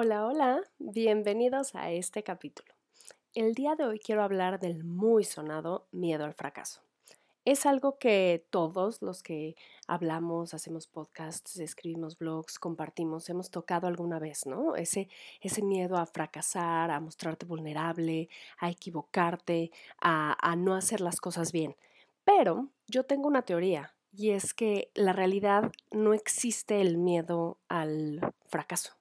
Hola, hola, bienvenidos a este capítulo. El día de hoy quiero hablar del muy sonado miedo al fracaso. Es algo que todos los que hablamos, hacemos podcasts, escribimos blogs, compartimos, hemos tocado alguna vez, ¿no? Ese, miedo a fracasar, a mostrarte vulnerable, a equivocarte, a no hacer las cosas bien. Pero yo tengo una teoría y es que la realidad no existe el miedo al fracaso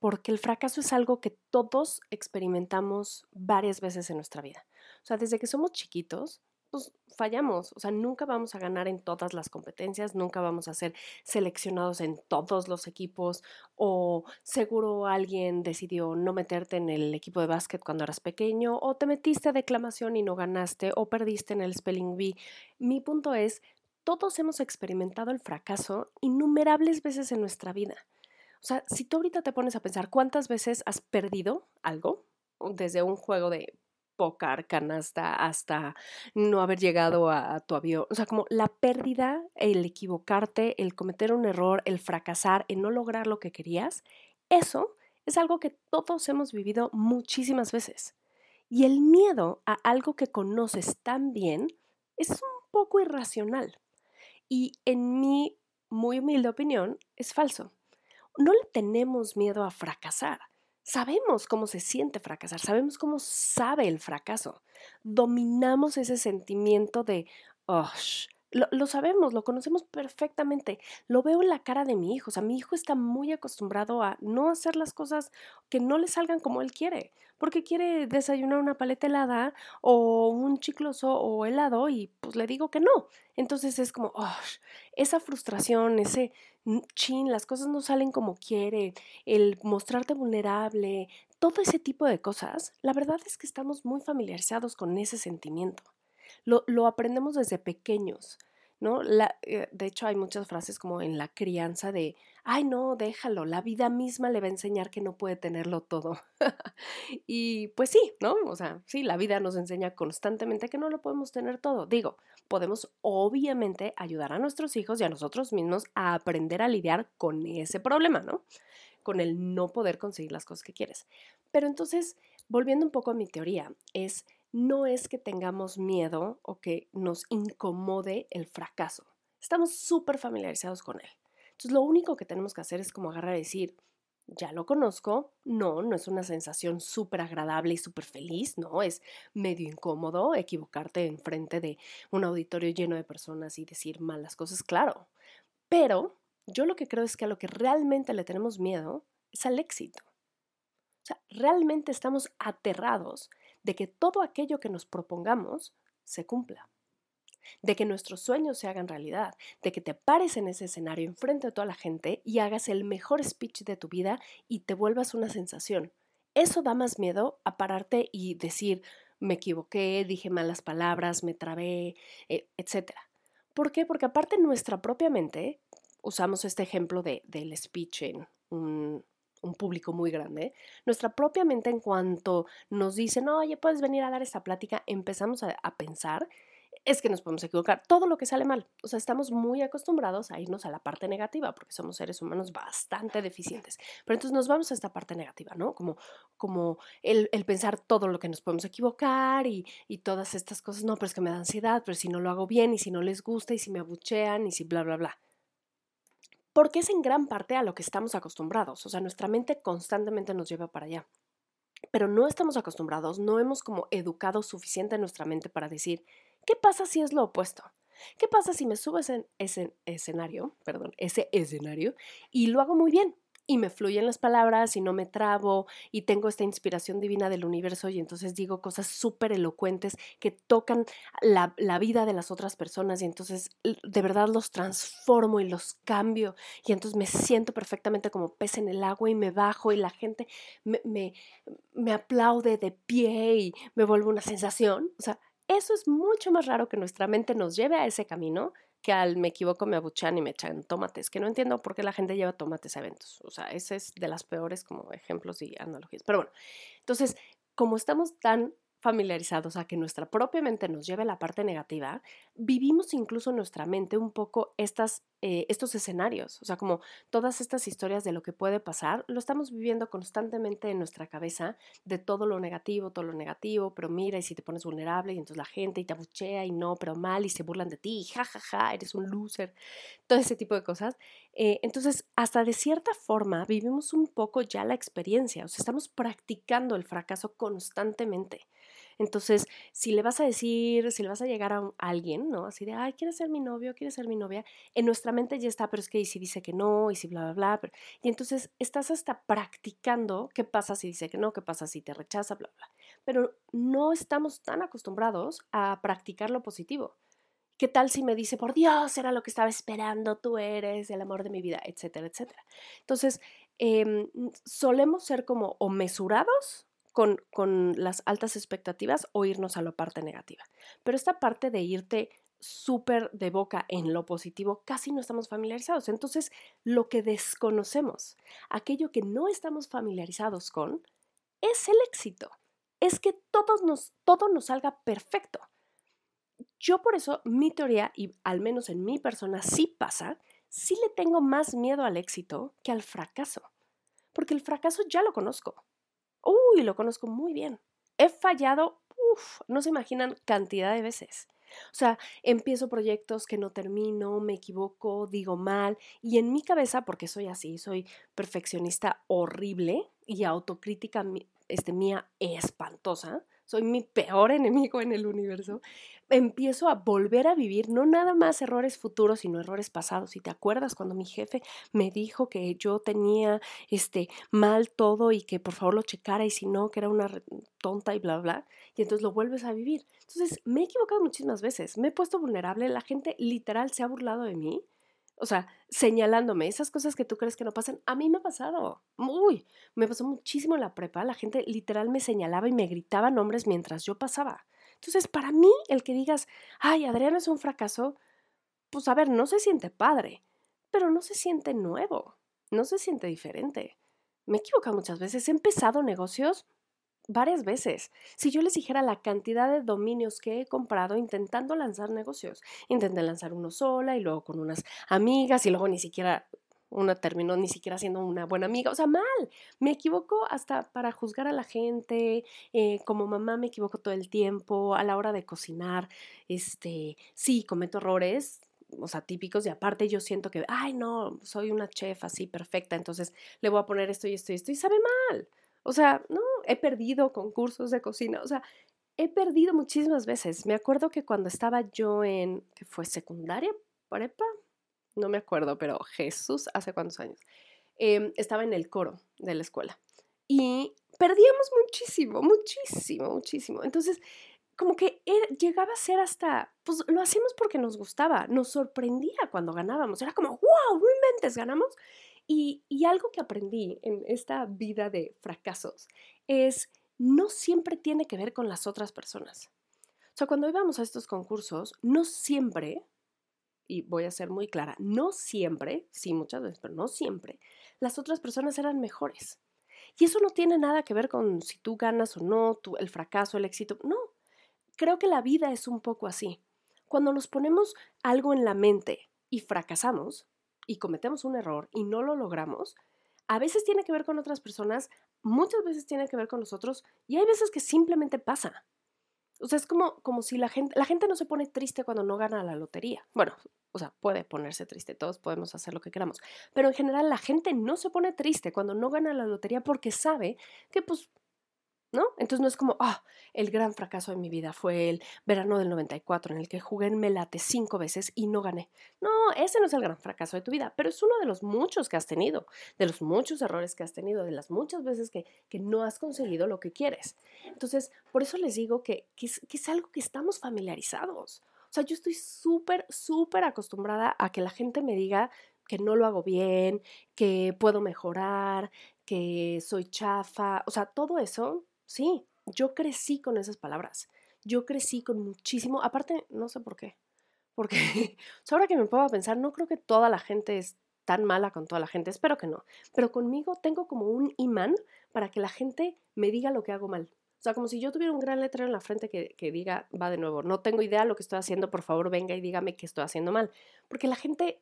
porque el fracaso es algo que todos experimentamos varias veces en nuestra vida. O sea, desde que somos chiquitos, pues fallamos, o sea, nunca vamos a ganar en todas las competencias, nunca vamos a ser seleccionados en todos los equipos o seguro alguien decidió no meterte en el equipo de básquet cuando eras pequeño o te metiste a declamación y no ganaste o perdiste en el spelling bee. Mi punto es, todos hemos experimentado el fracaso innumerables veces en nuestra vida. O sea, si tú ahorita te pones a pensar cuántas veces has perdido algo, desde un juego de póker, canasta, hasta no haber llegado a, tu avión. O sea, como la pérdida, el equivocarte, el cometer un error, el fracasar, el no lograr lo que querías, eso es algo que todos hemos vivido muchísimas veces. Y el miedo a algo que conoces tan bien es un poco irracional. Y en mi muy humilde opinión, es falso no le tenemos miedo a fracasar. Sabemos cómo se siente fracasar, sabemos cómo sabe el fracaso. Dominamos ese sentimiento de, oh, lo, sabemos, lo conocemos perfectamente. Lo veo en la cara de mi hijo. O sea, mi hijo está muy acostumbrado a no hacer las cosas que no le salgan como él quiere. Porque quiere desayunar una paleta helada o un chicloso o helado y pues le digo que no. Entonces es como, oh, esa frustración, ese chin, las cosas no salen como quiere, el mostrarte vulnerable, todo ese tipo de cosas, la verdad es que estamos muy familiarizados con ese sentimiento lo, aprendemos desde pequeños. ¿no? Eh, de hecho, hay muchas frases como en la crianza de, ay, no, déjalo, la vida misma le va a enseñar que no puede tenerlo todo. y pues sí, ¿no? O sea, sí, la vida nos enseña constantemente que no lo podemos tener todo. Digo, podemos obviamente ayudar a nuestros hijos y a nosotros mismos a aprender a lidiar con ese problema, ¿no? Con el no poder conseguir las cosas que quieres. Pero entonces, volviendo un poco a mi teoría, es no es que tengamos miedo o que nos incomode el fracaso. Estamos súper familiarizados con él. Entonces lo único que tenemos que hacer es como agarrar y decir, ya lo conozco, no, no es una sensación súper agradable y súper feliz, no, es medio incómodo equivocarte en frente de un auditorio lleno de personas y decir malas cosas, claro. Pero yo lo que creo es que a lo que realmente le tenemos miedo es al éxito. O sea, realmente estamos aterrados de que todo aquello que nos propongamos se cumpla, de que nuestros sueños se hagan realidad, de que te pares en ese escenario enfrente de toda la gente y hagas el mejor speech de tu vida y te vuelvas una sensación. Eso da más miedo a pararte y decir, me equivoqué, dije malas palabras, me trabé, eh, etc. ¿Por qué? Porque aparte nuestra propia mente, usamos este ejemplo de, del speech en un, un público muy grande, nuestra propia mente en cuanto nos dice, no, oye, puedes venir a dar esta plática, empezamos a, pensar, es que nos podemos equivocar, todo lo que sale mal. O sea, estamos muy acostumbrados a irnos a la parte negativa porque somos seres humanos bastante deficientes. Pero entonces nos vamos a esta parte negativa, ¿no? Como, como el, pensar todo lo que nos podemos equivocar y, y todas estas cosas, no, pero es que me da ansiedad, pero si no lo hago bien y si no les gusta y si me abuchean y si bla, bla, bla porque es en gran parte a lo que estamos acostumbrados, o sea, nuestra mente constantemente nos lleva para allá. Pero no estamos acostumbrados, no hemos como educado suficiente nuestra mente para decir, ¿qué pasa si es lo opuesto? ¿Qué pasa si me subes en ese escenario, perdón, ese escenario y lo hago muy bien? Y me fluyen las palabras y no me trabo y tengo esta inspiración divina del universo y entonces digo cosas súper elocuentes que tocan la, la, vida de las otras personas y entonces de verdad los transformo y los cambio y entonces me siento perfectamente como pez en el agua y me bajo y la gente me, me, me aplaude de pie y me vuelve una sensación. O sea, eso es mucho más raro que nuestra mente nos lleve a ese camino que al me equivoco me abuchan y me echan tomates, que no entiendo por qué la gente lleva tomates a eventos. O sea, ese es de las peores como ejemplos y analogías. Pero bueno, entonces, como estamos tan familiarizados a que nuestra propia mente nos lleve a la parte negativa, vivimos incluso en nuestra mente un poco estas, eh, estos escenarios, o sea, como todas estas historias de lo que puede pasar, lo estamos viviendo constantemente en nuestra cabeza de todo lo negativo, todo lo negativo, pero mira, y si te pones vulnerable, y entonces la gente y te abuchea y no, pero mal, y se burlan de ti, jajaja, ja, ja, eres un loser, todo ese tipo de cosas. Eh, entonces, hasta de cierta forma, vivimos un poco ya la experiencia, o sea, estamos practicando el fracaso constantemente. Entonces, si le vas a decir, si le vas a llegar a, alguien, ¿no? Así de, ay, ¿quieres ser mi novio? ¿Quieres ser mi novia? En nuestra mente ya está, pero es que y si dice que no, y si bla, bla, bla. y entonces estás hasta practicando qué pasa si dice que no, qué pasa si te rechaza, bla, bla. Pero no estamos tan acostumbrados a practicar lo positivo. ¿Qué tal si me dice, por Dios, era lo que estaba esperando, tú eres el amor de mi vida, etcétera, etcétera? Entonces, em, solemos ser como o mesurados con, las altas expectativas o irnos a la parte negativa. Pero esta parte de irte súper de boca en lo positivo, casi no estamos familiarizados. Entonces, lo que desconocemos, aquello que no estamos familiarizados con, es el éxito. Es que todos nos, todo nos salga perfecto. Yo por eso, mi teoría, y al menos en mi persona sí pasa, sí le tengo más miedo al éxito que al fracaso. Porque el fracaso ya lo conozco. Uy, lo conozco muy bien. He fallado, uff, no se imaginan cantidad de veces. O sea, empiezo proyectos que no termino, me equivoco, digo mal, y en mi cabeza, porque soy así, soy perfeccionista horrible y autocrítica este, mía espantosa, soy mi peor enemigo en el universo, empiezo a volver a vivir no nada más errores futuros, sino errores pasados. Si te acuerdas cuando mi jefe me dijo que yo tenía este mal todo y que por favor lo checara y si no, que era una tonta y bla bla, y entonces lo vuelves a vivir. Entonces, me he equivocado muchísimas veces, me he puesto vulnerable, la gente literal se ha burlado de mí o sea, señalándome esas cosas que tú crees que no pasan, a mí me ha pasado. Uy, me pasó muchísimo en la prepa. La gente literal me señalaba y me gritaba nombres mientras yo pasaba. Entonces, para mí, el que digas, ay, Adriana es un fracaso, pues a ver, no se siente padre, pero no se siente nuevo, no se siente diferente. Me he equivocado muchas veces, he empezado negocios varias veces. Si yo les dijera la cantidad de dominios que he comprado intentando lanzar negocios, intenté lanzar uno sola y luego con unas amigas y luego ni siquiera una terminó ni siquiera siendo una buena amiga, o sea, mal. Me equivoco hasta para juzgar a la gente, eh, como mamá me equivoco todo el tiempo, a la hora de cocinar, este, sí, cometo errores, o sea, típicos y aparte yo siento que, ay, no, soy una chef así perfecta, entonces le voy a poner esto y esto y esto y sabe mal. O sea, no, he perdido concursos de cocina, o sea, he perdido muchísimas veces. Me acuerdo que cuando estaba yo en, que fue secundaria, prepa, no me acuerdo, pero Jesús, hace cuántos años, em, estaba en el coro de la escuela y perdíamos muchísimo, muchísimo, muchísimo. Entonces, como que llegaba a ser hasta, pues lo hacíamos porque nos gustaba, nos sorprendía cuando ganábamos, era como, wow, no inventes, ganamos. Y, algo que aprendí en esta vida de fracasos es no siempre tiene que ver con las otras personas. O sea, cuando íbamos a estos concursos, no siempre, y voy a ser muy clara, no siempre, sí muchas veces, pero no siempre, las otras personas eran mejores. Y eso no tiene nada que ver con si tú ganas o no, el fracaso, el éxito. No, creo que la vida es un poco así. Cuando nos ponemos algo en la mente y fracasamos, y cometemos un error y no lo logramos, a veces tiene que ver con otras personas, muchas veces tiene que ver con nosotros y hay veces que simplemente pasa. O sea, es como, como si la gente, la gente no se pone triste cuando no gana la lotería. Bueno, o sea, puede ponerse triste, todos podemos hacer lo que queramos, pero en general la gente no se pone triste cuando no gana la lotería porque sabe que pues ¿no? Entonces no es como, ah, el gran fracaso de mi vida fue el verano del 94 en el que jugué en Melate cinco veces y no gané. No, ese no es el gran fracaso de tu vida, pero es uno de los muchos que has tenido, de los muchos errores que has tenido, de las muchas veces que, no has conseguido lo que quieres. Entonces, por eso les digo que, que, es, que es algo que estamos familiarizados. O sea, yo estoy súper, súper acostumbrada a que la gente me diga que no lo hago bien, que puedo mejorar, que soy chafa, o sea, todo eso Sí, yo crecí con esas palabras. Yo crecí con muchísimo, aparte, no sé por qué. Porque ahora que me puedo pensar, no creo que toda la gente es tan mala con toda la gente, espero que no. Pero conmigo tengo como un imán para que la gente me diga lo que hago mal. O sea, como si yo tuviera un gran letrero en la frente que, que diga, va de nuevo, no tengo idea de lo que estoy haciendo, por favor venga y dígame que estoy haciendo mal. Porque la gente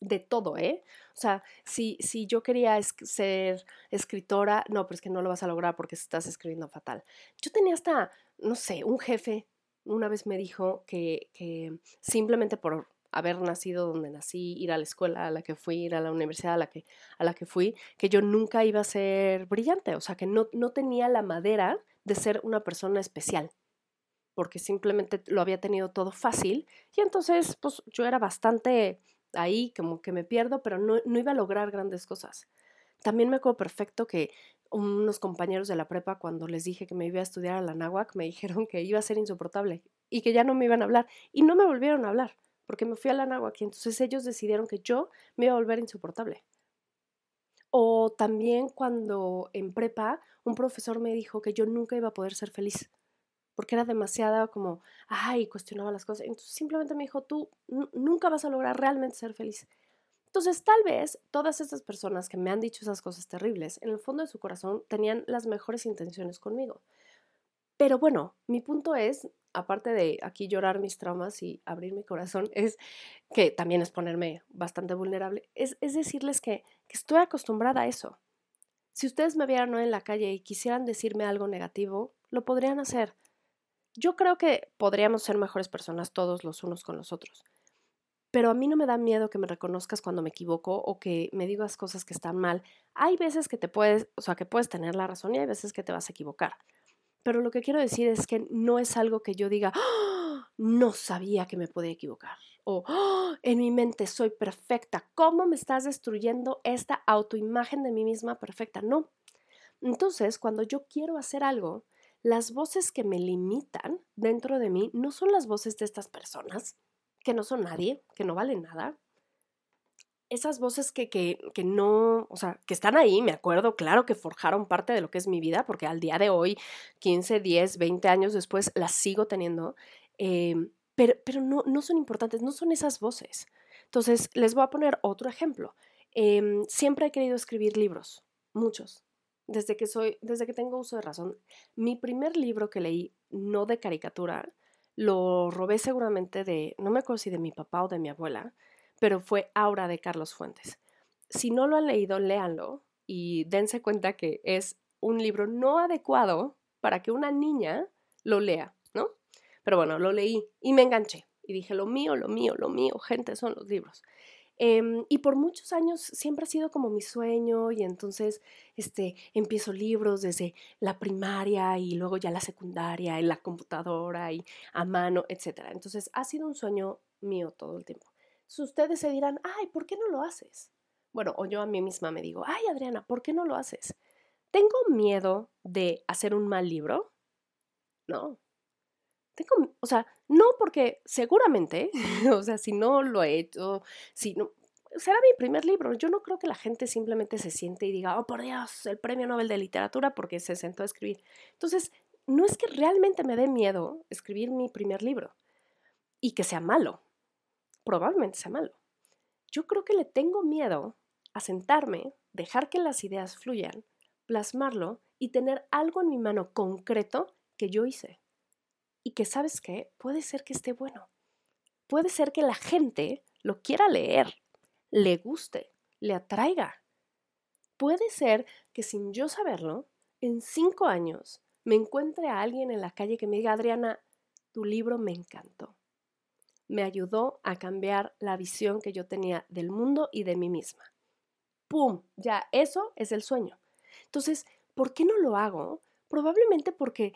de todo, ¿eh? O sea, si, si yo quería ser escritora, no, pero es que no lo vas a lograr porque estás escribiendo fatal. Yo tenía hasta, no sé, un jefe una vez me dijo que, que simplemente por haber nacido donde nací, ir a la escuela a la que fui, ir a la universidad a la que, a la que fui, que yo nunca iba a ser brillante, o sea, que no, no tenía la madera de ser una persona especial, porque simplemente lo había tenido todo fácil y entonces pues yo era bastante ahí como que me pierdo, pero no, no iba a lograr grandes cosas. También me acuerdo perfecto que unos compañeros de la prepa, cuando les dije que me iba a estudiar a la náhuac, me dijeron que iba a ser insoportable y que ya no me iban a hablar. Y no me volvieron a hablar, porque me fui a la náhuac y entonces ellos decidieron que yo me iba a volver insoportable. O también cuando en prepa un profesor me dijo que yo nunca iba a poder ser feliz, porque era demasiada como, ay, cuestionaba las cosas. Entonces simplemente me dijo, tú nunca vas a lograr realmente ser feliz. Entonces, tal vez todas estas personas que me han dicho esas cosas terribles, en el fondo de su corazón tenían las mejores intenciones conmigo. Pero bueno, mi punto es, aparte de aquí llorar mis traumas y abrir mi corazón, es que también es ponerme bastante vulnerable, es, decirles que, que, estoy acostumbrada a eso. Si ustedes me vieran hoy en la calle y quisieran decirme algo negativo, lo podrían hacer. Yo creo que podríamos ser mejores personas todos los unos con los otros pero a mí no me da miedo que me reconozcas cuando me equivoco o que me digas cosas que están mal. Hay veces que te puedes, o sea, que puedes tener la razón y hay veces que te vas a equivocar. Pero lo que quiero decir es que no es algo que yo diga, ¡Ah! no sabía que me podía equivocar. O ¡Ah! en mi mente soy perfecta. ¿Cómo me estás destruyendo esta autoimagen de mí misma perfecta? No. Entonces, cuando yo quiero hacer algo, las voces que me limitan dentro de mí no son las voces de estas personas, que no son nadie, que no valen nada. Esas voces que, que, que, no, o sea, que están ahí, me acuerdo, claro que forjaron parte de lo que es mi vida, porque al día de hoy, 15, 10, 20 años después, las sigo teniendo, em, pero, pero no, no son importantes, no son esas voces. Entonces, les voy a poner otro ejemplo. Em, siempre he querido escribir libros, muchos, desde que soy, desde que tengo uso de razón. Mi primer libro que leí, no de caricatura, lo robé seguramente de, no me acuerdo si de mi papá o de mi abuela, pero fue Aura de Carlos Fuentes. Si no lo han leído, léanlo y dense cuenta que es un libro no adecuado para que una niña lo lea, ¿no? Pero bueno, lo leí y me enganché y dije, lo mío, lo mío, lo mío, gente, son los libros. Em, y por muchos años siempre ha sido como mi sueño y entonces este, empiezo libros desde la primaria y luego ya la secundaria en la computadora y a mano, etc. Entonces ha sido un sueño mío todo el tiempo. Si ustedes se dirán, ay, ¿por qué no lo haces? Bueno, o yo a mí misma me digo, ay, Adriana, ¿por qué no lo haces? ¿Tengo miedo de hacer un mal libro? No, tengo, o sea, no porque seguramente, o sea, si no lo he hecho, si no, será mi primer libro. Yo no creo que la gente simplemente se siente y diga, oh, por Dios, el premio Nobel de Literatura porque se sentó a escribir. Entonces, no es que realmente me dé miedo escribir mi primer libro y que sea malo. Probablemente sea malo. Yo creo que le tengo miedo a sentarme, dejar que las ideas fluyan, plasmarlo y tener algo en mi mano concreto que yo hice y que sabes qué, puede ser que esté bueno. Puede ser que la gente lo quiera leer, le guste, le atraiga. Puede ser que sin yo saberlo, en cinco años me encuentre a alguien en la calle que me diga, Adriana, tu libro me encantó. Me ayudó a cambiar la visión que yo tenía del mundo y de mí misma. ¡Pum! Ya, eso es el sueño. Entonces, ¿por qué no lo hago? Probablemente porque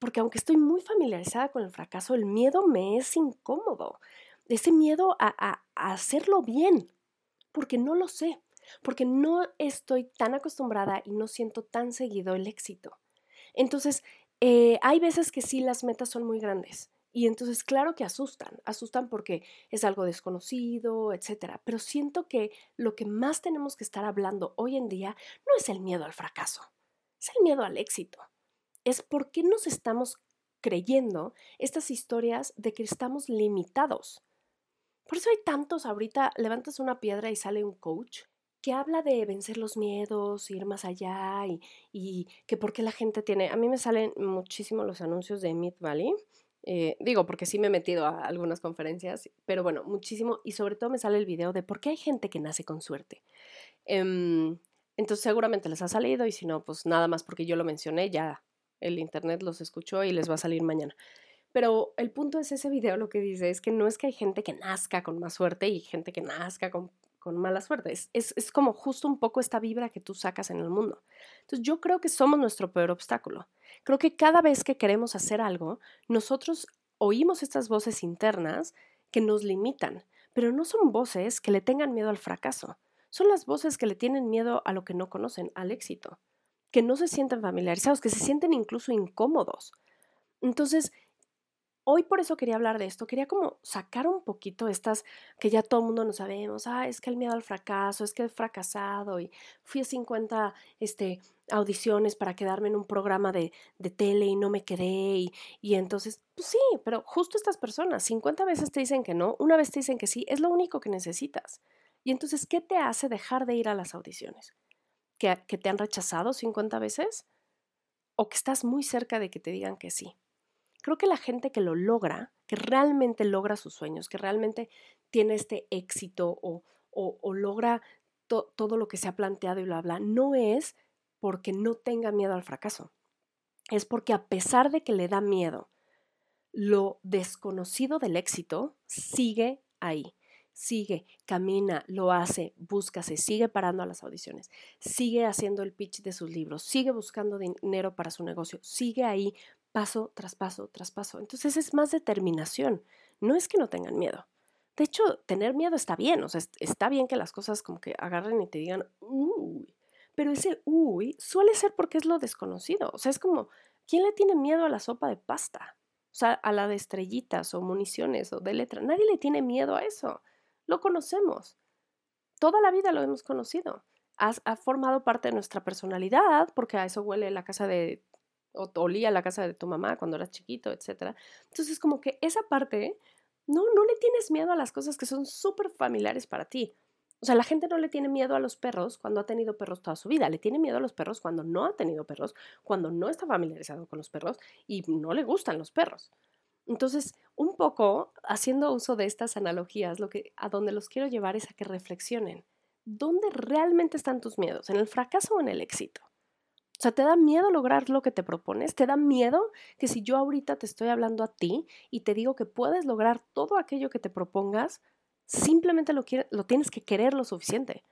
porque aunque estoy muy familiarizada con el fracaso, el miedo me es incómodo. Ese miedo a, hacerlo bien, porque no lo sé, porque no estoy tan acostumbrada y no siento tan seguido el éxito. Entonces, eh, hay veces que sí las metas son muy grandes. Y entonces, claro que asustan, asustan porque es algo desconocido, etc. Pero siento que lo que más tenemos que estar hablando hoy en día no es el miedo al fracaso, es el miedo al éxito es por qué nos estamos creyendo estas historias de que estamos limitados. Por eso hay tantos ahorita, levantas una piedra y sale un coach que habla de vencer los miedos, ir más allá y, que por qué la gente tiene... A mí me salen muchísimo los anuncios de Meat Valley. Eh, digo, porque sí me he metido a algunas conferencias, pero bueno, muchísimo. Y sobre todo me sale el video de por qué hay gente que nace con suerte. Em, entonces seguramente les ha salido y si no, pues nada más porque yo lo mencioné, ya el internet los escuchó y les va a salir mañana. Pero el punto es ese video lo que dice es que no es que hay gente que nazca con más suerte y gente que nazca con con mala suerte. Es, es, como justo un poco esta vibra que tú sacas en el mundo. Entonces yo creo que somos nuestro peor obstáculo. Creo que cada vez que queremos hacer algo, nosotros oímos estas voces internas que nos limitan, pero no son voces que le tengan miedo al fracaso. Son las voces que le tienen miedo a lo que no conocen, al éxito, que no se sienten familiarizados, que se sienten incluso incómodos. Entonces, hoy por eso quería hablar de esto, quería como sacar un poquito estas que ya todo el mundo no sabemos, ah, es que el miedo al fracaso, es que he fracasado y fui a 50 este, audiciones para quedarme en un programa de, de tele y no me quedé y, y entonces, pues sí, pero justo estas personas, 50 veces te dicen que no, una vez te dicen que sí, es lo único que necesitas. Y entonces, ¿qué te hace dejar de ir a las audiciones? ¿Que, te han rechazado 50 veces? ¿O que estás muy cerca de que te digan que sí? Creo que la gente que lo logra, que realmente logra sus sueños, que realmente tiene este éxito o, o, logra todo lo que se ha planteado y lo habla, no es porque no tenga miedo al fracaso. Es porque a pesar de que le da miedo, lo desconocido del éxito sigue ahí. Sigue, camina, lo hace, busca, se sigue parando a las audiciones, sigue haciendo el pitch de sus libros, sigue buscando dinero para su negocio, sigue ahí paso tras paso tras paso. Entonces es más determinación. No es que no tengan miedo. De hecho, tener miedo está bien. O sea, está bien que las cosas como que agarren y te digan, uy. Pero ese uy suele ser porque es lo desconocido. O sea, es como, ¿quién le tiene miedo a la sopa de pasta? O sea, a la de estrellitas o municiones o de letra. Nadie le tiene miedo a eso. Lo conocemos. Toda la vida lo hemos conocido. ha formado parte de nuestra personalidad, porque a eso huele la casa de o olía la casa de tu mamá cuando eras chiquito, etc. Entonces, como que esa parte, no, no le tienes miedo a las cosas que son súper familiares para ti. O sea, la gente no le tiene miedo a los perros cuando ha tenido perros toda su vida, le tiene miedo a los perros cuando no ha tenido perros, cuando no está familiarizado con los perros y no le gustan los perros. Entonces, un poco haciendo uso de estas analogías, lo que a donde los quiero llevar es a que reflexionen. ¿Dónde realmente están tus miedos? ¿En el fracaso o en el éxito? O sea, ¿te da miedo lograr lo que te propones? ¿Te da miedo que si yo ahorita te estoy hablando a ti y te digo que puedes lograr todo aquello que te propongas, simplemente lo, lo tienes que querer lo suficiente?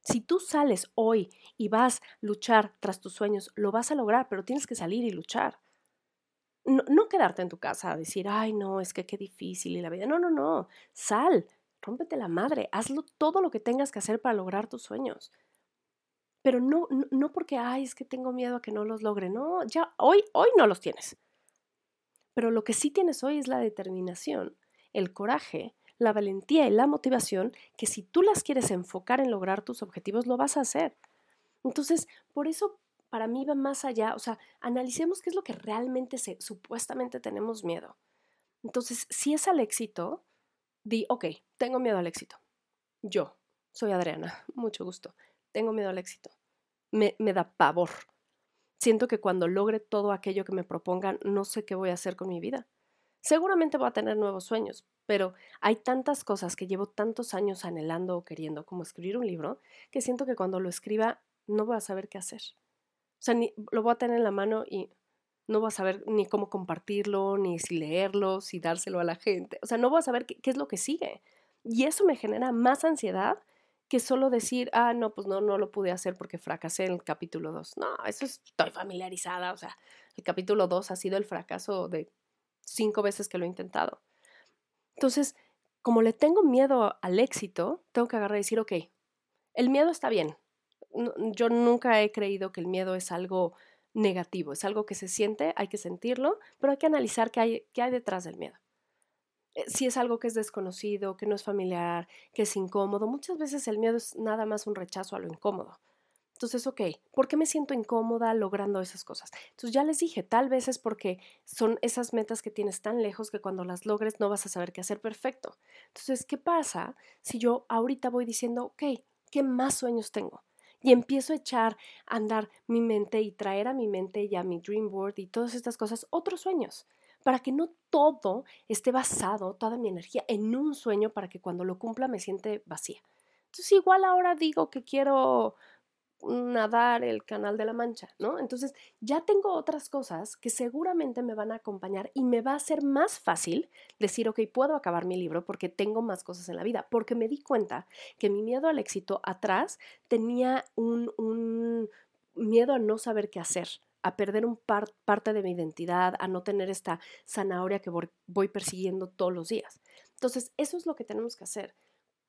Si tú sales hoy y vas a luchar tras tus sueños, lo vas a lograr, pero tienes que salir y luchar. No, no quedarte en tu casa a decir, ay, no, es que qué difícil y la vida. No, no, no. Sal, rómpete la madre, hazlo todo lo que tengas que hacer para lograr tus sueños pero no, no, porque, ay, es que tengo miedo a que no los logre, no, ya hoy, hoy no los tienes. Pero lo que sí tienes hoy es la determinación, el coraje, la valentía y la motivación que si tú las quieres enfocar en lograr tus objetivos, lo vas a hacer. Entonces, por eso para mí va más allá, o sea, analicemos qué es lo que realmente se, supuestamente tenemos miedo. Entonces, si es al éxito, di, ok, tengo miedo al éxito. Yo, soy Adriana, mucho gusto tengo miedo al éxito. Me, me da pavor. Siento que cuando logre todo aquello que me propongan, no sé qué voy a hacer con mi vida. Seguramente voy a tener nuevos sueños, pero hay tantas cosas que llevo tantos años anhelando o queriendo, como escribir un libro, que siento que cuando lo escriba no voy a saber qué hacer. O sea, lo voy a tener en la mano y no voy a saber ni cómo compartirlo, ni si leerlo, si dárselo a la gente. O sea, no voy a saber qué, qué es lo que sigue. Y eso me genera más ansiedad que solo decir, ah, no, pues no, no lo pude hacer porque fracasé en el capítulo 2. No, eso estoy familiarizada. O sea, el capítulo 2 ha sido el fracaso de cinco veces que lo he intentado. Entonces, como le tengo miedo al éxito, tengo que agarrar y decir, ok, el miedo está bien. Yo nunca he creído que el miedo es algo negativo, es algo que se siente, hay que sentirlo, pero hay que analizar qué hay, qué hay detrás del miedo. Eh, si es algo que es desconocido, que no es familiar, que es incómodo, muchas veces el miedo es nada más un rechazo a lo incómodo. Entonces, ok, ¿por qué me siento incómoda logrando esas cosas? Entonces ya les dije, tal vez es porque son esas metas que tienes tan lejos que cuando las logres no vas a saber qué hacer perfecto. Entonces, ¿qué pasa si yo ahorita voy diciendo, ok, ¿qué más sueños tengo? Y empiezo a echar a andar mi mente y traer a mi mente y a mi dream board y todas estas cosas otros sueños, para que no todo esté basado, toda mi energía, en un sueño para que cuando lo cumpla me siente vacía. Entonces igual ahora digo que quiero nadar el canal de la Mancha, ¿no? Entonces ya tengo otras cosas que seguramente me van a acompañar y me va a ser más fácil decir, ok, puedo acabar mi libro porque tengo más cosas en la vida, porque me di cuenta que mi miedo al éxito atrás tenía un, un miedo a no saber qué hacer, a perder un parte de mi identidad, a no tener esta zanahoria que voy persiguiendo todos los días. Entonces, eso es lo que tenemos que hacer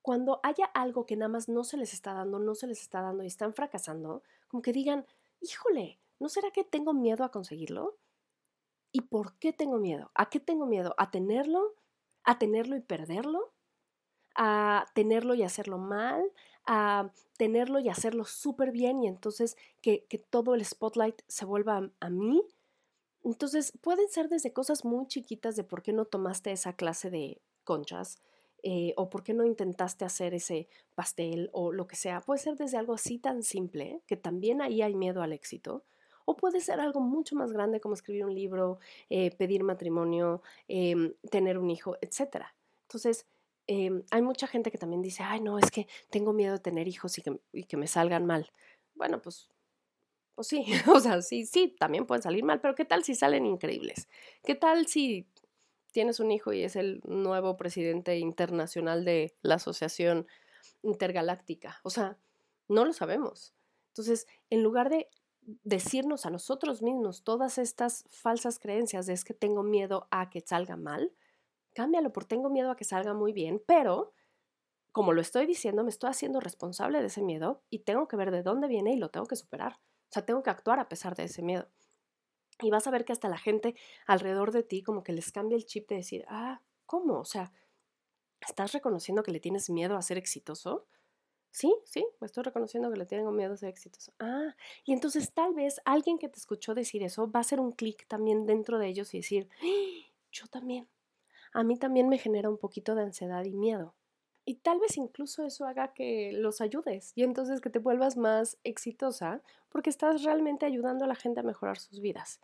cuando haya algo que nada más no se les está dando, no se les está dando y están fracasando, como que digan, híjole, ¿no será que tengo miedo a conseguirlo? ¿Y por qué tengo miedo? ¿A qué tengo miedo? ¿A tenerlo? ¿A tenerlo y perderlo? ¿A tenerlo y hacerlo mal? ¿A tenerlo y hacerlo súper bien y entonces que, todo el spotlight se vuelva a, mí? Entonces pueden ser desde cosas muy chiquitas de por qué no tomaste esa clase de conchas, eh, o por qué no intentaste hacer ese pastel o lo que sea. Puede ser desde algo así tan simple, que también ahí hay miedo al éxito, o puede ser algo mucho más grande como escribir un libro, eh, pedir matrimonio, em, tener un hijo, etc. Entonces, em, hay mucha gente que también dice, ay, no, es que tengo miedo de tener hijos y que, y que me salgan mal. Bueno, pues pues sí, o sea, sí, sí, también pueden salir mal, pero ¿qué tal si salen increíbles? ¿Qué tal si tienes un hijo y es el nuevo presidente internacional de la Asociación Intergaláctica. O sea, no lo sabemos. Entonces, en lugar de decirnos a nosotros mismos todas estas falsas creencias de es que tengo miedo a que salga mal, cámbialo por tengo miedo a que salga muy bien, pero como lo estoy diciendo, me estoy haciendo responsable de ese miedo y tengo que ver de dónde viene y lo tengo que superar. O sea, tengo que actuar a pesar de ese miedo. Y vas a ver que hasta la gente alrededor de ti como que les cambia el chip de decir, ah, ¿cómo? O sea, ¿estás reconociendo que le tienes miedo a ser exitoso? Sí, sí, estoy reconociendo que le tengo miedo a ser exitoso. Ah, y entonces tal vez alguien que te escuchó decir eso va a hacer un clic también dentro de ellos y decir, ¡Ah! yo también. A mí también me genera un poquito de ansiedad y miedo. Y tal vez incluso eso haga que los ayudes y entonces que te vuelvas más exitosa porque estás realmente ayudando a la gente a mejorar sus vidas.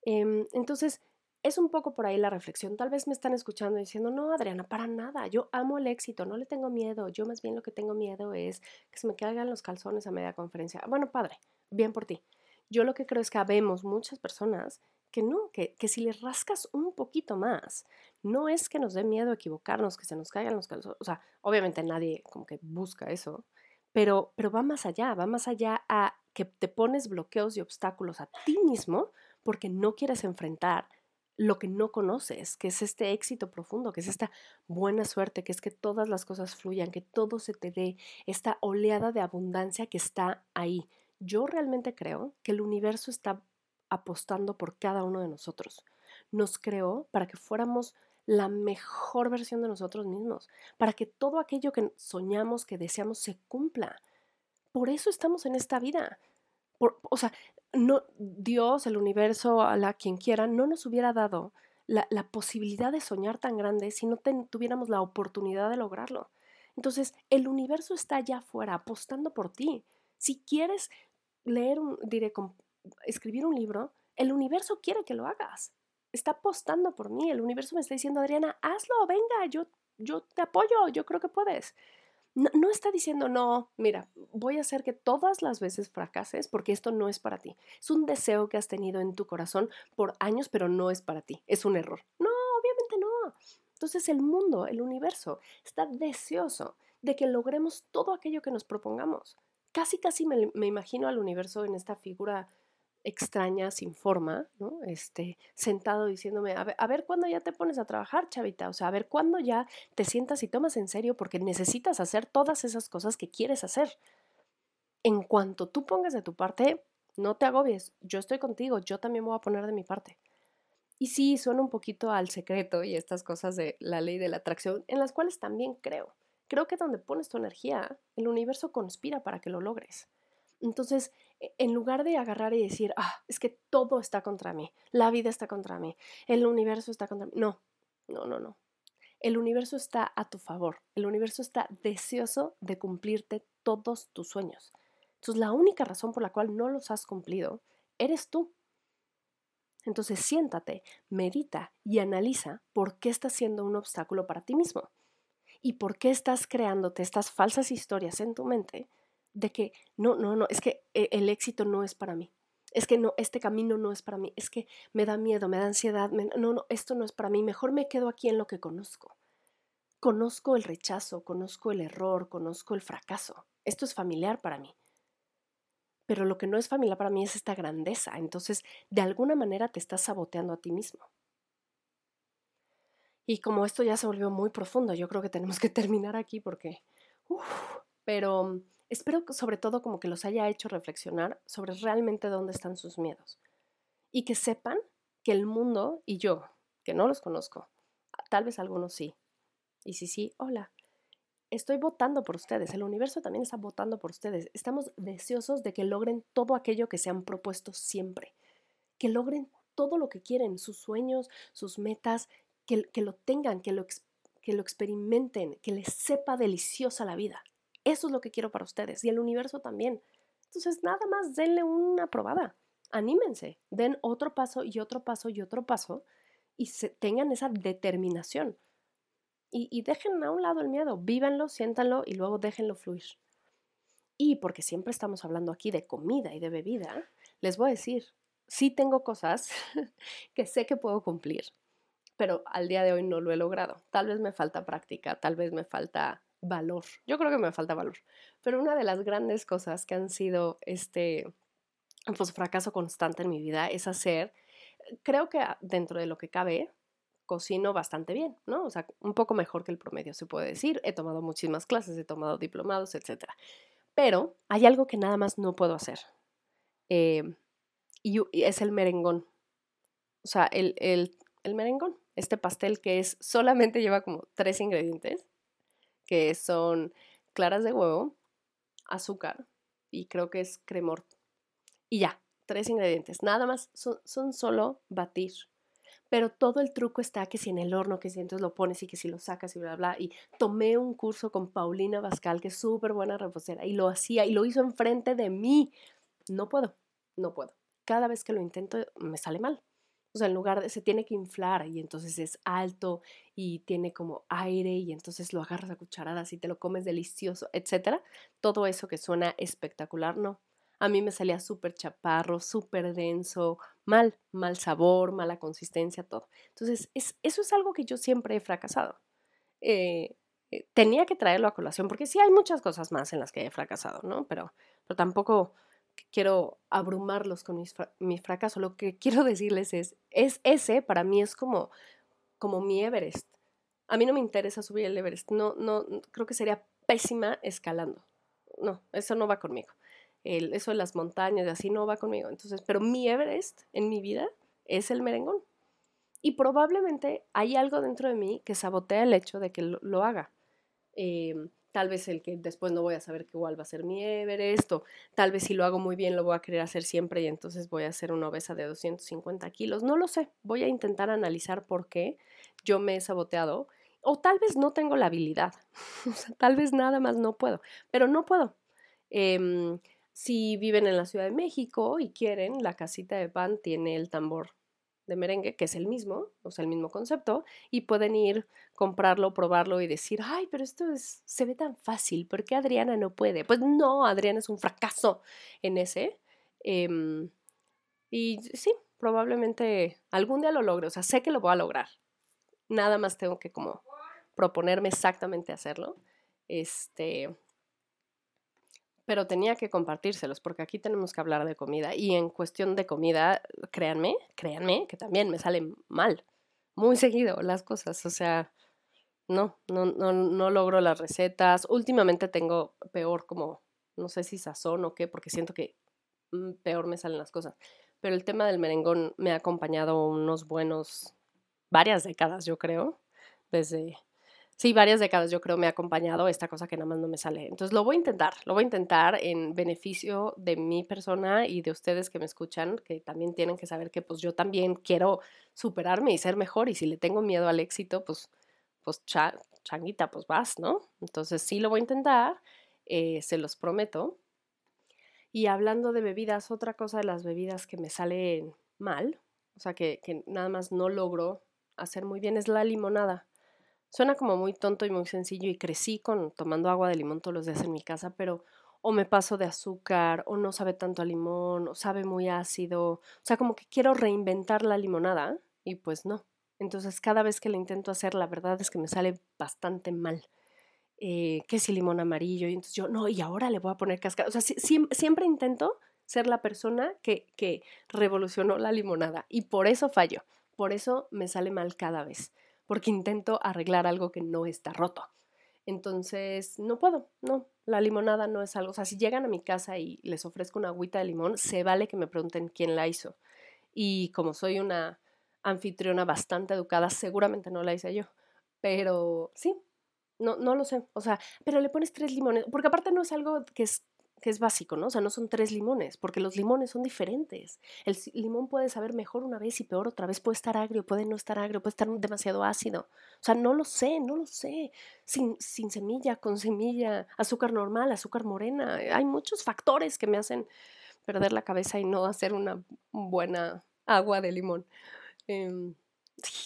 Em, entonces, es un poco por ahí la reflexión. Tal vez me están escuchando diciendo, no, Adriana, para nada, yo amo el éxito, no le tengo miedo, yo más bien lo que tengo miedo es que se me caigan los calzones a media conferencia. Bueno, padre, bien por ti. Yo lo que creo es que habemos muchas personas que no, que, que si le rascas un poquito más, no es que nos dé miedo equivocarnos, que se nos caigan los calzones, o sea, obviamente nadie como que busca eso, pero, pero va más allá, va más allá a que te pones bloqueos y obstáculos a ti mismo porque no quieres enfrentar lo que no conoces, que es este éxito profundo, que es esta buena suerte, que es que todas las cosas fluyan, que todo se te dé, esta oleada de abundancia que está ahí. Yo realmente creo que el universo está apostando por cada uno de nosotros. Nos creó para que fuéramos la mejor versión de nosotros mismos, para que todo aquello que soñamos, que deseamos, se cumpla. Por eso estamos en esta vida. o sea, no, Dios, el universo, a la quien quiera, no nos hubiera dado la, posibilidad de soñar tan grande si no tuviéramos la oportunidad de lograrlo. Entonces, el universo está allá afuera, apostando por ti. Si quieres leer un, diré, escribir un libro, el universo quiere que lo hagas. Está apostando por mí. El universo me está diciendo, Adriana, hazlo, venga, yo, yo te apoyo, yo creo que puedes. No, no, está diciendo, no, mira, voy a hacer que todas las veces fracases porque esto no es para ti. Es un deseo que has tenido en tu corazón por años, pero no es para ti. Es un error. No, obviamente no. Entonces el mundo, el universo, está deseoso de que logremos todo aquello que nos propongamos. Casi, casi me, me imagino al universo en esta figura extraña, sin forma, ¿no? Este, sentado diciéndome, a ver, a ver cuándo ya te pones a trabajar, chavita, o sea, a ver cuándo ya te sientas y tomas en serio porque necesitas hacer todas esas cosas que quieres hacer. En cuanto tú pongas de tu parte, no te agobies, yo estoy contigo, yo también voy a poner de mi parte. Y sí, suena un poquito al secreto y estas cosas de la ley de la atracción, en las cuales también creo. Creo que donde pones tu energía, el universo conspira para que lo logres. Entonces, en lugar de agarrar y decir, ah, es que todo está contra mí, la vida está contra mí, el universo está contra mí, no, no, no, no. El universo está a tu favor. El universo está deseoso de cumplirte todos tus sueños. Entonces, la única razón por la cual no los has cumplido eres tú. Entonces, siéntate, medita y analiza por qué estás siendo un obstáculo para ti mismo y por qué estás creándote estas falsas historias en tu mente de que no, no, no, es que e, el éxito no es para mí. Es que no, este camino no es para mí. Es que me da miedo, me da ansiedad. no, no, esto no es para mí. Mejor me quedo aquí en lo que conozco. Conozco el rechazo, conozco el error, conozco el fracaso. Esto es familiar para mí. Pero lo que no es familiar para mí es esta grandeza. Entonces, de alguna manera te estás saboteando a ti mismo. Y como esto ya se volvió muy profundo, yo creo que tenemos que terminar aquí porque... pero espero que sobre todo como que los haya hecho reflexionar sobre realmente dónde están sus miedos. Y que sepan que el mundo y yo, que no los conozco, tal vez algunos sí. Y si sí, hola. Estoy votando por ustedes, el universo también está votando por ustedes. Estamos deseosos de que logren todo aquello que se han propuesto siempre, que logren todo lo que quieren, sus sueños, sus metas, que, lo tengan, que lo, que lo experimenten, que les sepa deliciosa la vida. Eso es lo que quiero para ustedes y el universo también. Entonces, nada más denle una probada. Anímense, den otro paso y otro paso y otro paso y tengan esa determinación. Y, y dejen a un lado el miedo, vívanlo, siéntanlo y luego déjenlo fluir. Y porque siempre estamos hablando aquí de comida y de bebida, les voy a decir, sí tengo cosas que sé que puedo cumplir pero al día de hoy no lo he logrado. Tal vez me falta práctica, tal vez me falta valor. Yo creo que me falta valor. Pero una de las grandes cosas que han sido este pues, fracaso constante en mi vida es hacer, creo que dentro de lo que cabe, cocino bastante bien, ¿no? O sea, un poco mejor que el promedio, se puede decir. He tomado muchísimas clases, he tomado diplomados, etc. Pero hay algo que nada más no puedo hacer. Eh, y, es el merengón. O sea, el, el, el merengón este pastel que es solamente lleva como tres ingredientes, que son claras de huevo, azúcar y creo que es cremor. Y ya, tres ingredientes. Nada más, son, solo batir. Pero todo el truco está que si en el horno, que si entonces lo pones y que si lo sacas y bla, bla. Y tomé un curso con Paulina Bascal, que es súper buena reposera, y lo hacía y lo hizo enfrente de mí. No puedo, no puedo. Cada vez que lo intento me sale mal. O sea, en lugar de, se tiene que inflar y entonces es alto y tiene como aire y entonces lo agarras a cucharadas y te lo comes delicioso, etcétera. Todo eso que suena espectacular, no. A mí me salía súper chaparro, súper denso, mal, mal sabor, mala consistencia, todo. Entonces, es, eso es algo que yo siempre he fracasado. Eh, eh, tenía que traerlo a colación, porque sí hay muchas cosas más en las que he fracasado, ¿no? Pero, pero tampoco quiero abrumarlos con mi fracaso. Lo que quiero decirles es, es ese para mí es como, como mi Everest. A mí no me interesa subir el Everest. No, no, creo que sería pésima escalando. No, eso no va conmigo. Eso de las montañas y así no va conmigo. Entonces, pero mi Everest en mi vida es el merengón. Y probablemente hay algo dentro de mí que sabotea el hecho de que lo, haga. Eh, tal vez el que después no voy a saber qué igual va a ser mi Everest, o tal vez si lo hago muy bien lo voy a querer hacer siempre y entonces voy a ser una obesa de 250 kilos. No lo sé, voy a intentar analizar por qué yo me he saboteado, o tal vez no tengo la habilidad, o sea, tal vez nada más no puedo, pero no puedo. Em, si viven en la Ciudad de México y quieren, la casita de pan tiene el tambor de merengue, que es el mismo, o sea, el mismo concepto, y pueden ir, comprarlo, probarlo y decir, ay, pero esto es, se ve tan fácil, ¿por qué Adriana no puede? Pues no, Adriana es un fracaso en ese. Em, y sí, probablemente algún día lo logre, o sea, sé que lo voy a lograr. Nada más tengo que como proponerme exactamente hacerlo. Este, pero tenía que compartírselos porque aquí tenemos que hablar de comida y en cuestión de comida, créanme, créanme que también me salen mal, muy seguido las cosas, o sea, no, no, no, no logro las recetas. Últimamente tengo peor como, no sé si sazón o qué, porque siento que mm, peor me salen las cosas. Pero el tema del merengón me ha acompañado unos buenos, varias décadas yo creo, desde sí, varias décadas yo creo me ha acompañado esta cosa que nada más no me sale. Entonces lo voy a intentar, lo voy a intentar en beneficio de mi persona y de ustedes que me escuchan, que también tienen que saber que pues yo también quiero superarme y ser mejor y si le tengo miedo al éxito, pues pues changuita, pues vas, ¿no? Entonces sí lo voy a intentar, eh, se los prometo. Y hablando de bebidas, otra cosa de las bebidas que me salen mal, o sea, que, que nada más no logro hacer muy bien, es la limonada. Suena como muy tonto y muy sencillo y crecí con tomando agua de limón todos los días en mi casa, pero o me paso de azúcar o no sabe tanto a limón o sabe muy ácido. O sea, como que quiero reinventar la limonada y pues no. Entonces cada vez que la intento hacer, la verdad es que me sale bastante mal. Eh, si limón amarillo y entonces yo, no, y ahora le voy a poner cascada. O sea, siempre intento ser la persona que, que revolucionó la limonada y por eso fallo. Por eso me sale mal cada vez porque intento arreglar algo que no está roto. Entonces, no puedo, no, la limonada no es algo, o sea, si llegan a mi casa y les ofrezco una agüita de limón, se vale que me pregunten quién la hizo. Y como soy una anfitriona bastante educada, seguramente no la hice yo. Pero sí, no, no lo sé. O sea, pero le pones tres limones, porque aparte no es algo que es que es básico, ¿no? O sea, no son tres limones, porque los limones son diferentes. El limón puede saber mejor una vez y peor otra vez, puede estar agrio, puede no estar agrio, puede estar demasiado ácido. O sea, no lo sé, no lo sé. Sin, sin semilla, con semilla, azúcar normal, azúcar morena. Hay muchos factores que me hacen perder la cabeza y no hacer una buena agua de limón. Em,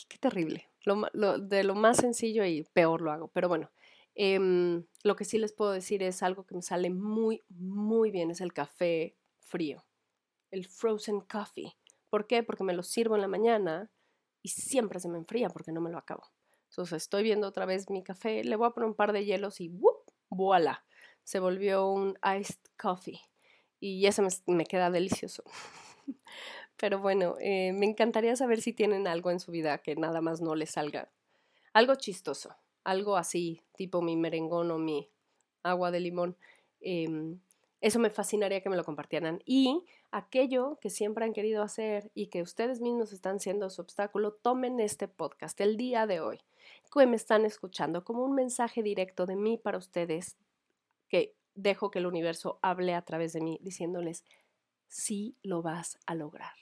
qué terrible. de lo más sencillo y peor lo hago. Pero bueno, Em, lo que sí les puedo decir es algo que me sale muy, muy bien, es el café frío, el frozen coffee. ¿Por qué? Porque me lo sirvo en la mañana y siempre se me enfría porque no me lo acabo. Entonces estoy viendo otra vez mi café, le voy a poner un par de hielos y ¡wup! ¡Voilà! Se volvió un iced coffee y ese me, queda delicioso. Pero bueno, eh, me encantaría saber si tienen algo en su vida que nada más no les salga. Algo chistoso, algo así, tipo mi merengón o mi agua de limón. Em, eso me fascinaría que me lo compartieran. Y aquello que siempre han querido hacer y que ustedes mismos están siendo su obstáculo, tomen este podcast el día de hoy, que me están escuchando, como un mensaje directo de mí para ustedes, que dejo que el universo hable a través de mí, diciéndoles, sí lo vas a lograr.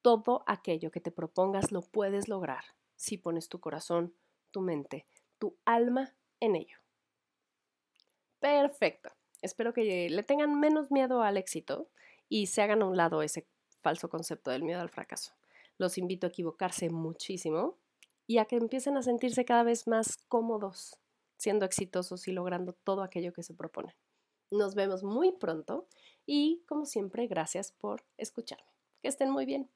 Todo aquello que te propongas lo puedes lograr si pones tu corazón, tu mente, tu alma en ello. Perfecto. Espero que le tengan menos miedo al éxito y se hagan a un lado ese falso concepto del miedo al fracaso. Los invito a equivocarse muchísimo y a que empiecen a sentirse cada vez más cómodos siendo exitosos y logrando todo aquello que se propone. Nos vemos muy pronto y, como siempre, gracias por escucharme. Que estén muy bien.